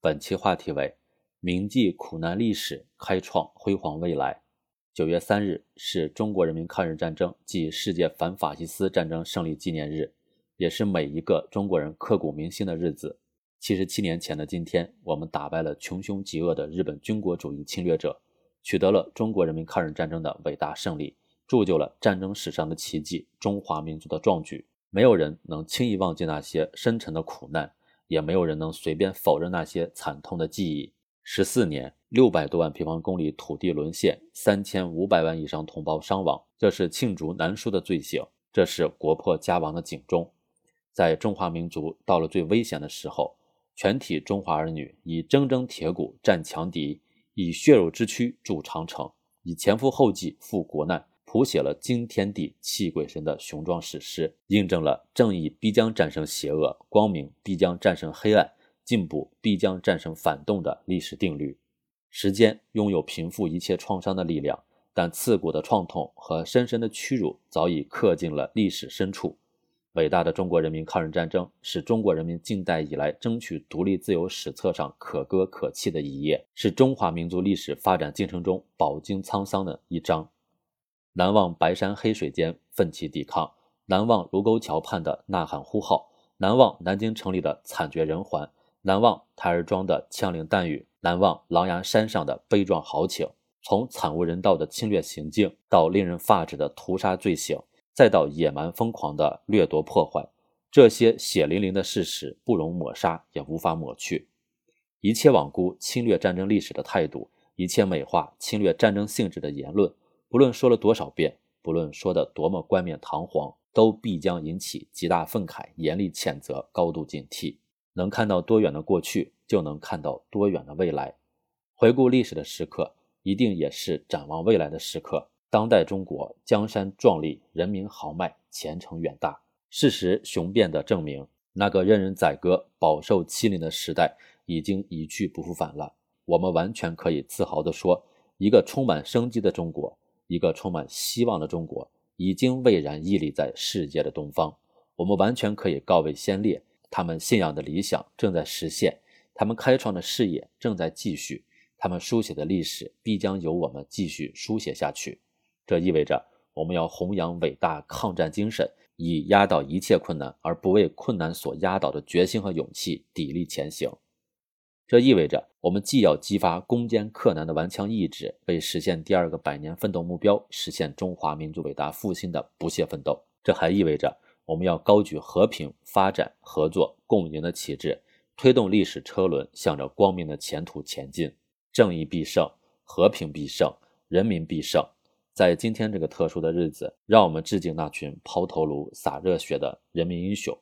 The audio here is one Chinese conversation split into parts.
本期话题为“铭记苦难历史，开创辉煌未来”。九月三日是中国人民抗日战争暨世界反法西斯战争胜利纪念日，也是每一个中国人刻骨铭心的日子。七十七年前的今天，我们打败了穷凶极恶的日本军国主义侵略者，取得了中国人民抗日战争的伟大胜利，铸就了战争史上的奇迹——中华民族的壮举。没有人能轻易忘记那些深沉的苦难，也没有人能随便否认那些惨痛的记忆。十四年，六百多万平方公里土地沦陷，三千五百万以上同胞伤亡，这是罄竹难书的罪行，这是国破家亡的警钟。在中华民族到了最危险的时候，全体中华儿女以铮铮铁骨战强敌，以血肉之躯筑长城，以前赴后继赴国难。谱写了惊天地泣鬼神的雄壮史诗，印证了正义必将战胜邪恶，光明必将战胜黑暗，进步必将战胜反动的历史定律。时间拥有平复一切创伤的力量，但刺骨的创痛和深深的屈辱早已刻进了历史深处。伟大的中国人民抗日战争是中国人民近代以来争取独立自由史册上可歌可泣的一页，是中华民族历史发展进程中饱经沧桑的一章。难忘白山黑水间奋起抵抗，难忘卢沟桥畔的呐喊呼号，难忘南京城里的惨绝人寰，难忘台儿庄的枪林弹雨，难忘狼牙山上的悲壮豪情。从惨无人道的侵略行径，到令人发指的屠杀罪行，再到野蛮疯狂的掠夺破坏，这些血淋淋的事实不容抹杀，也无法抹去。一切罔顾侵略战争历史的态度，一切美化侵略战争性质的言论。不论说了多少遍，不论说的多么冠冕堂皇，都必将引起极大愤慨、严厉谴责、高度警惕。能看到多远的过去，就能看到多远的未来。回顾历史的时刻，一定也是展望未来的时刻。当代中国江山壮丽，人民豪迈，前程远大。事实雄辩地证明，那个任人宰割、饱受欺凌的时代已经一去不复返了。我们完全可以自豪地说，一个充满生机的中国。一个充满希望的中国已经巍然屹立在世界的东方，我们完全可以告慰先烈，他们信仰的理想正在实现，他们开创的事业正在继续，他们书写的历史必将由我们继续书写下去。这意味着我们要弘扬伟大抗战精神，以压倒一切困难而不为困难所压倒的决心和勇气砥砺前行。这意味着，我们既要激发攻坚克难的顽强意志，为实现第二个百年奋斗目标、实现中华民族伟大复兴的不懈奋斗；这还意味着，我们要高举和平、发展、合作、共赢的旗帜，推动历史车轮向着光明的前途前进。正义必胜，和平必胜，人民必胜。在今天这个特殊的日子，让我们致敬那群抛头颅、洒热血的人民英雄，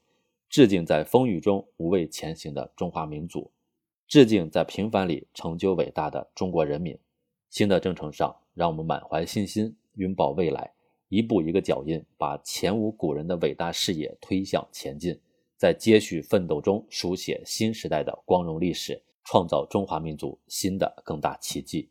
致敬在风雨中无畏前行的中华民族。致敬在平凡里成就伟大的中国人民。新的征程上，让我们满怀信心，拥抱未来，一步一个脚印，把前无古人的伟大事业推向前进，在接续奋斗中书写新时代的光荣历史，创造中华民族新的更大奇迹。